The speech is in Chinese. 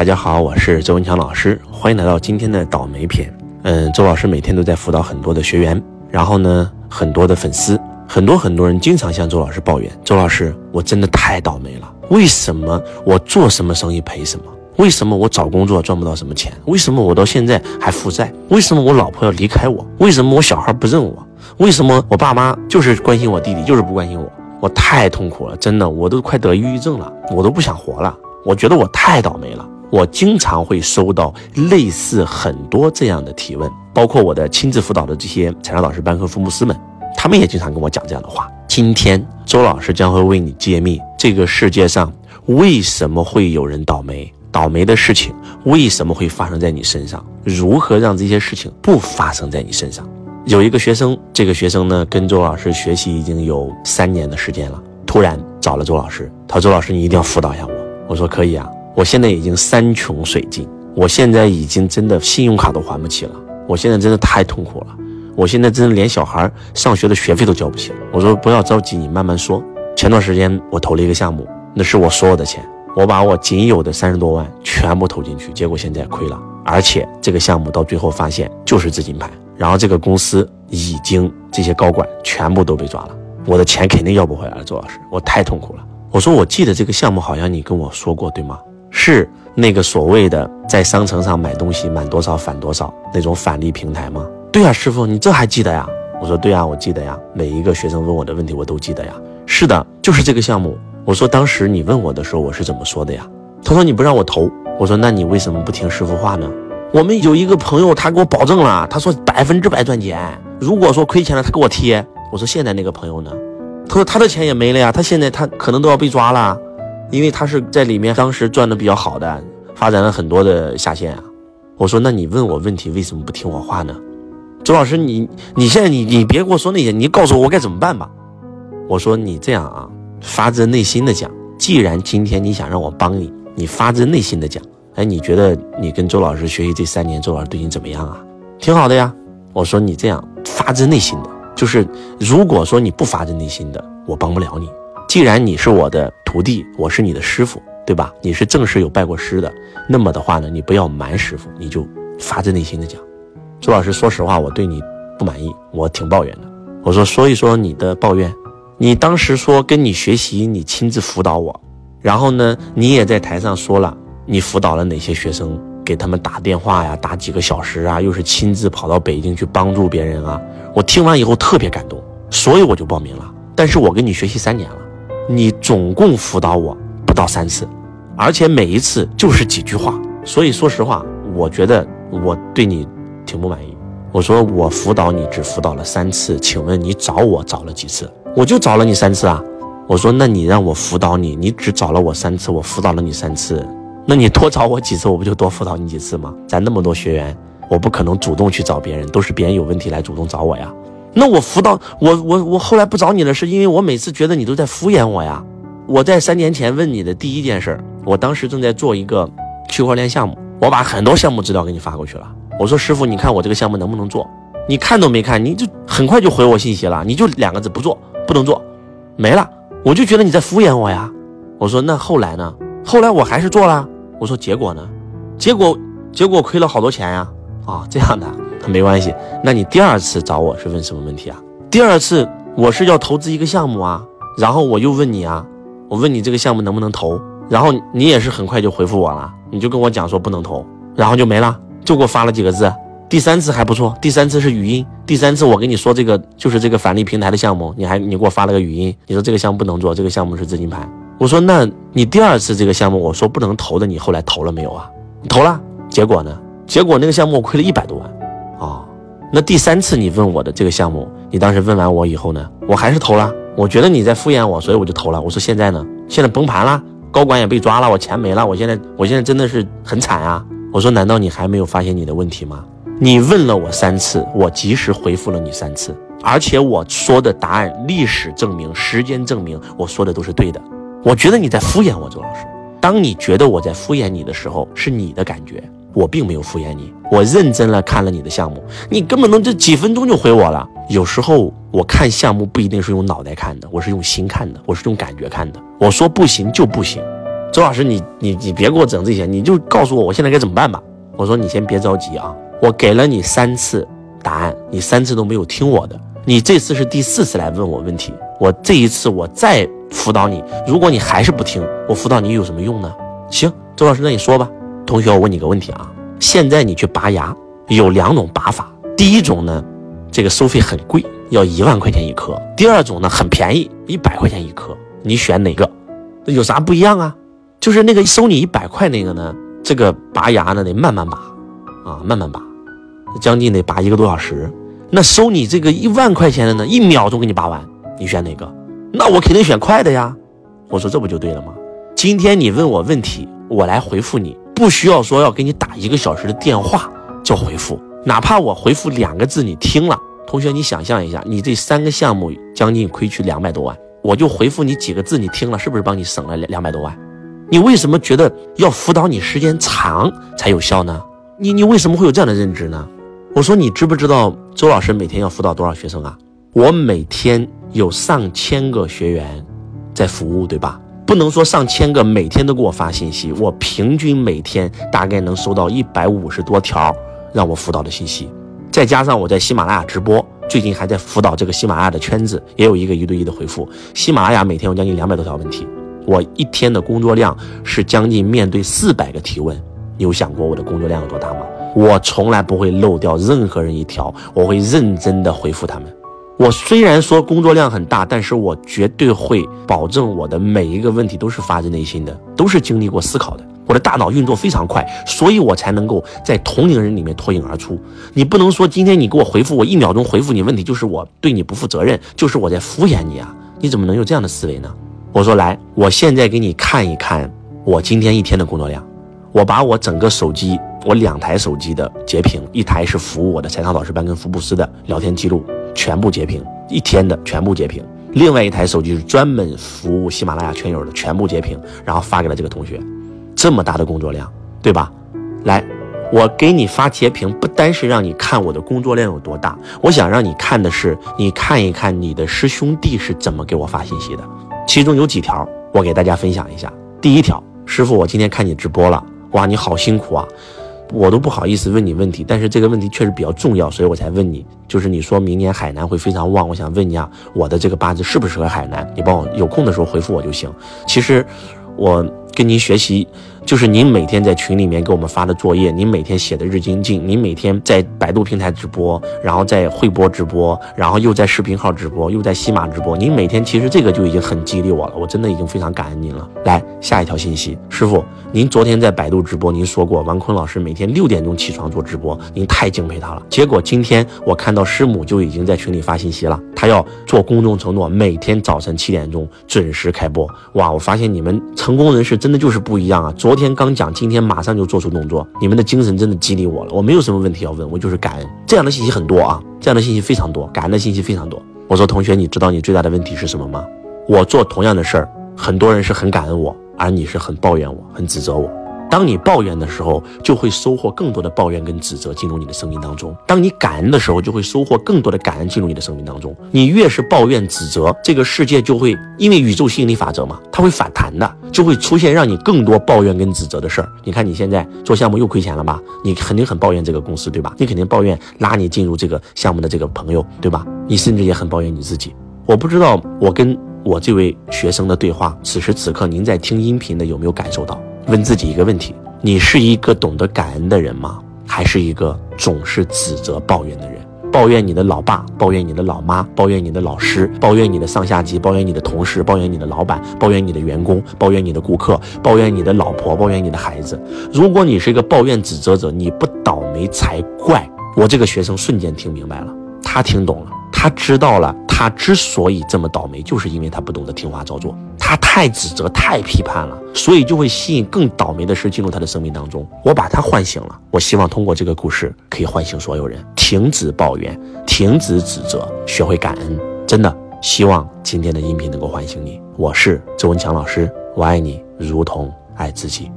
大家好，我是周文强老师，欢迎来到今天的倒霉篇。嗯，周老师每天都在辅导很多的学员，然后呢，很多的粉丝，很多很多人经常向周老师抱怨：周老师，我真的太倒霉了，为什么我做什么生意赔什么？为什么我找工作赚不到什么钱？为什么我到现在还负债？为什么我老婆要离开我？为什么我小孩不认我？为什么我爸妈就是关心我弟弟，就是不关心我？我太痛苦了，真的，我都快得抑郁症了，我都不想活了。我觉得我太倒霉了。我经常会收到类似很多这样的提问，包括我的亲自辅导的这些财商导师班和福牧师们，他们也经常跟我讲这样的话。今天周老师将会为你揭秘这个世界上为什么会有人倒霉，倒霉的事情为什么会发生在你身上，如何让这些事情不发生在你身上。有一个学生，这个学生呢跟周老师学习已经有三年的时间了，突然找了周老师，他说：“周老师，你一定要辅导一下我。”我说：“可以啊。”我现在已经山穷水尽，我现在已经真的信用卡都还不起了，我现在真的太痛苦了，我现在真的连小孩上学的学费都交不起了。我说不要着急，你慢慢说。前段时间我投了一个项目，那是我所有的钱，我把我仅有的三十多万全部投进去，结果现在亏了，而且这个项目到最后发现就是资金盘，然后这个公司已经这些高管全部都被抓了，我的钱肯定要不回来了。周老师，我太痛苦了。我说我记得这个项目好像你跟我说过，对吗？是那个所谓的在商城上买东西满多少返多少那种返利平台吗？对呀，师傅，你这还记得呀？我说对呀，我记得呀。每一个学生问我的问题我都记得呀。是的，就是这个项目。我说当时你问我的时候我是怎么说的呀？他说你不让我投。我说那你为什么不听师傅话呢？我们有一个朋友他给我保证了，他说百分之百赚钱。如果说亏钱了他给我贴。我说现在那个朋友呢？他说他的钱也没了呀，他现在他可能都要被抓了。因为他是在里面当时赚的比较好的，发展了很多的下线啊。我说，那你问我问题为什么不听我话呢？周老师，你你现在你你别跟我说那些，你告诉我我该怎么办吧。我说你这样啊，发自内心的讲，既然今天你想让我帮你，你发自内心的讲，哎，你觉得你跟周老师学习这三年，周老师对你怎么样啊？挺好的呀。我说你这样发自内心的，就是如果说你不发自内心的，我帮不了你。既然你是我的徒弟，我是你的师傅，对吧？你是正式有拜过师的，那么的话呢，你不要瞒师傅，你就发自内心的讲。朱老师，说实话，我对你不满意，我挺抱怨的。我说，说一说你的抱怨。你当时说跟你学习，你亲自辅导我，然后呢，你也在台上说了，你辅导了哪些学生，给他们打电话呀，打几个小时啊，又是亲自跑到北京去帮助别人啊。我听完以后特别感动，所以我就报名了。但是我跟你学习三年了。你总共辅导我不到三次，而且每一次就是几句话，所以说实话，我觉得我对你挺不满意。我说我辅导你只辅导了三次，请问你找我找了几次？我就找了你三次啊。我说那你让我辅导你，你只找了我三次，我辅导了你三次，那你多找我几次，我不就多辅导你几次吗？咱那么多学员，我不可能主动去找别人，都是别人有问题来主动找我呀。那我辅导我我我后来不找你了，是因为我每次觉得你都在敷衍我呀。我在三年前问你的第一件事，我当时正在做一个区块链项目，我把很多项目资料给你发过去了。我说师傅，你看我这个项目能不能做？你看都没看，你就很快就回我信息了，你就两个字不做，不能做，没了。我就觉得你在敷衍我呀。我说那后来呢？后来我还是做了。我说结果呢？结果结果亏了好多钱呀。啊，这样的。没关系，那你第二次找我是问什么问题啊？第二次我是要投资一个项目啊，然后我又问你啊，我问你这个项目能不能投，然后你也是很快就回复我了，你就跟我讲说不能投，然后就没了，就给我发了几个字。第三次还不错，第三次是语音，第三次我跟你说这个就是这个返利平台的项目，你还你给我发了个语音，你说这个项目不能做，这个项目是资金盘。我说那你第二次这个项目我说不能投的，你后来投了没有啊？投了，结果呢？结果那个项目我亏了一百多万。那第三次你问我的这个项目，你当时问完我以后呢，我还是投了。我觉得你在敷衍我，所以我就投了。我说现在呢，现在崩盘了，高管也被抓了，我钱没了，我现在我现在真的是很惨啊。我说难道你还没有发现你的问题吗？你问了我三次，我及时回复了你三次，而且我说的答案，历史证明，时间证明，我说的都是对的。我觉得你在敷衍我，周老师。当你觉得我在敷衍你的时候，是你的感觉。我并没有敷衍你，我认真了看了你的项目，你根本能这几分钟就回我了。有时候我看项目不一定是用脑袋看的，我是用心看的，我是用感觉看的。我说不行就不行，周老师，你你你别给我整这些，你就告诉我我现在该怎么办吧。我说你先别着急啊，我给了你三次答案，你三次都没有听我的，你这次是第四次来问我问题，我这一次我再辅导你，如果你还是不听，我辅导你有什么用呢？行，周老师，那你说吧。同学，我问你个问题啊，现在你去拔牙有两种拔法，第一种呢，这个收费很贵，要一万块钱一颗；第二种呢，很便宜，一百块钱一颗，你选哪个？有啥不一样啊？就是那个收你一百块那个呢，这个拔牙呢得慢慢拔，啊，慢慢拔，将近得拔一个多小时。那收你这个一万块钱的呢，一秒钟给你拔完，你选哪个？那我肯定选快的呀。我说这不就对了吗？今天你问我问题，我来回复你，不需要说要给你打一个小时的电话叫回复，哪怕我回复两个字你听了，同学你想象一下，你这三个项目将近亏去两百多万，我就回复你几个字你听了，是不是帮你省了两两百多万？你为什么觉得要辅导你时间长才有效呢？你你为什么会有这样的认知呢？我说你知不知道周老师每天要辅导多少学生啊？我每天有上千个学员在服务，对吧？不能说上千个每天都给我发信息，我平均每天大概能收到一百五十多条让我辅导的信息，再加上我在喜马拉雅直播，最近还在辅导这个喜马拉雅的圈子，也有一个一对一的回复。喜马拉雅每天有将近两百多条问题。我一天的工作量是将近面对四百个提问，你有想过我的工作量有多大吗？我从来不会漏掉任何人一条，我会认真的回复他们。我虽然说工作量很大，但是我绝对会保证我的每一个问题都是发自内心的，都是经历过思考的。我的大脑运作非常快，所以我才能够在同龄人里面脱颖而出。你不能说今天你给我回复，我一秒钟回复你问题，就是我对你不负责任，就是我在敷衍你啊？你怎么能有这样的思维呢？我说来，我现在给你看一看我今天一天的工作量。我把我整个手机，我两台手机的截屏，一台是服务我的财商导师班跟福布斯的聊天记录，全部截屏，一天的全部截屏。另外一台手机是专门服务喜马拉雅圈友的，全部截屏，然后发给了这个同学。这么大的工作量，对吧？来，我给你发截屏，不单是让你看我的工作量有多大，我想让你看的是，你看一看你的师兄弟是怎么给我发信息的。其中有几条，我给大家分享一下。第一条，师傅，我今天看你直播了，哇，你好辛苦啊，我都不好意思问你问题，但是这个问题确实比较重要，所以我才问你。就是你说明年海南会非常旺，我想问一下，我的这个八字适不适合海南？你帮我有空的时候回复我就行。其实，我跟您学习。就是您每天在群里面给我们发的作业，您每天写的日精进，您每天在百度平台直播，然后在会播直播，然后又在视频号直播，又在西马直播，您每天其实这个就已经很激励我了，我真的已经非常感恩您了。来下一条信息，师傅，您昨天在百度直播，您说过王坤老师每天六点钟起床做直播，您太敬佩他了。结果今天我看到师母就已经在群里发信息了，他要做公众承诺，每天早晨七点钟准时开播。哇，我发现你们成功人士真的就是不一样啊！做昨天刚讲，今天马上就做出动作，你们的精神真的激励我了。我没有什么问题要问，我就是感恩。这样的信息很多啊，这样的信息非常多，感恩的信息非常多。我说同学，你知道你最大的问题是什么吗？我做同样的事儿，很多人是很感恩我，而你是很抱怨我，很指责我。当你抱怨的时候，就会收获更多的抱怨跟指责进入你的生命当中；当你感恩的时候，就会收获更多的感恩进入你的生命当中。你越是抱怨指责，这个世界就会因为宇宙吸引力法则嘛，它会反弹的，就会出现让你更多抱怨跟指责的事儿。你看你现在做项目又亏钱了吧？你肯定很抱怨这个公司，对吧？你肯定抱怨拉你进入这个项目的这个朋友，对吧？你甚至也很抱怨你自己。我不知道我跟我这位学生的对话，此时此刻您在听音频的有没有感受到？问自己一个问题：你是一个懂得感恩的人吗？还是一个总是指责、抱怨的人？抱怨你的老爸，抱怨你的老妈，抱怨你的老师，抱怨你的上下级，抱怨你的同事，抱怨你的老板，抱怨你的员工，抱怨你的顾客，抱怨你的老婆，抱怨你的孩子。如果你是一个抱怨指责者，你不倒霉才怪。我这个学生瞬间听明白了，他听懂了，他知道了，他之所以这么倒霉，就是因为他不懂得听话照做。他太指责、太批判了，所以就会吸引更倒霉的事进入他的生命当中。我把他唤醒了，我希望通过这个故事可以唤醒所有人，停止抱怨，停止指责，学会感恩。真的希望今天的音频能够唤醒你。我是周文强老师，我爱你如同爱自己。